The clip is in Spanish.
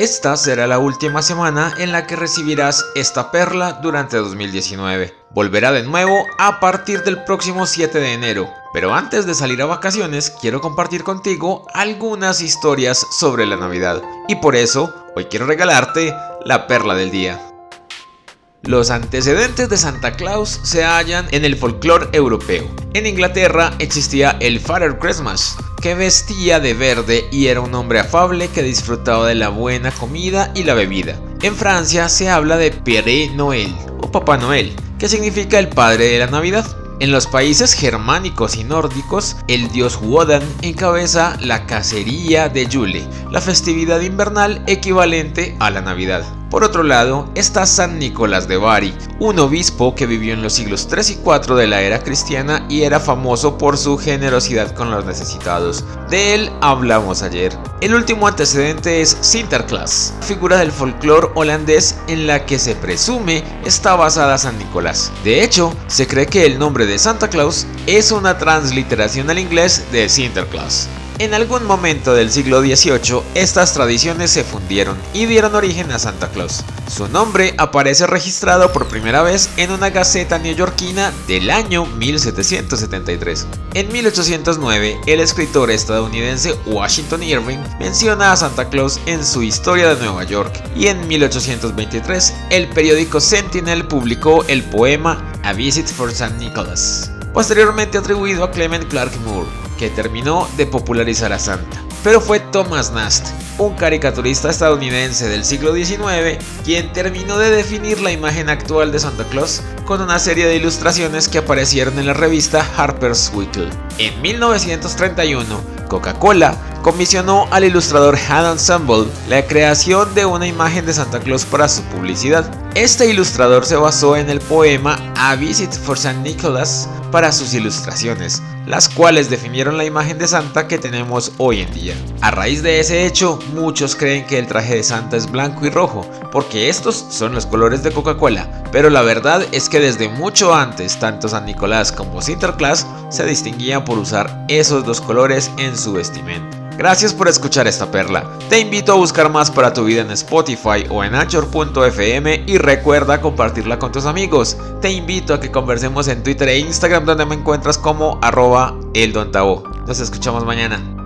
Esta será la última semana en la que recibirás esta perla durante 2019. Volverá de nuevo a partir del próximo 7 de enero. Pero antes de salir a vacaciones, quiero compartir contigo algunas historias sobre la Navidad. Y por eso, hoy quiero regalarte la perla del día. Los antecedentes de Santa Claus se hallan en el folclore europeo. En Inglaterra existía el Father Christmas, que vestía de verde y era un hombre afable que disfrutaba de la buena comida y la bebida. En Francia se habla de Père Noël o Papá Noel, que significa el padre de la Navidad. En los países germánicos y nórdicos, el dios Wodan encabeza la cacería de Yule, la festividad invernal equivalente a la Navidad. Por otro lado está San Nicolás de Bari, un obispo que vivió en los siglos 3 y 4 de la era cristiana y era famoso por su generosidad con los necesitados. De él hablamos ayer. El último antecedente es Sinterklaas, figura del folclore holandés en la que se presume está basada San Nicolás. De hecho, se cree que el nombre de Santa Claus es una transliteración al inglés de Sinterklaas. En algún momento del siglo XVIII, estas tradiciones se fundieron y dieron origen a Santa Claus. Su nombre aparece registrado por primera vez en una gaceta neoyorquina del año 1773. En 1809, el escritor estadounidense Washington Irving menciona a Santa Claus en su Historia de Nueva York y en 1823 el periódico Sentinel publicó el poema A Visit for St. Nicholas, posteriormente atribuido a Clement Clark Moore que terminó de popularizar a Santa. Pero fue Thomas Nast, un caricaturista estadounidense del siglo XIX, quien terminó de definir la imagen actual de Santa Claus con una serie de ilustraciones que aparecieron en la revista Harper's Weekly. En 1931, Coca-Cola comisionó al ilustrador Han Ensemble la creación de una imagen de Santa Claus para su publicidad. Este ilustrador se basó en el poema A Visit for St. Nicholas para sus ilustraciones, las cuales definieron la imagen de Santa que tenemos hoy en día. A raíz de ese hecho, muchos creen que el traje de Santa es blanco y rojo, porque estos son los colores de Coca-Cola, pero la verdad es que desde mucho antes, tanto San Nicolás como Sinterklaas se distinguían por usar esos dos colores en su vestimenta. Gracias por escuchar esta perla. Te invito a buscar más para tu vida en Spotify o en Anchor.fm y recuerda compartirla con tus amigos. Te invito a que conversemos en Twitter e Instagram donde me encuentras como arroba eldontao. Nos escuchamos mañana.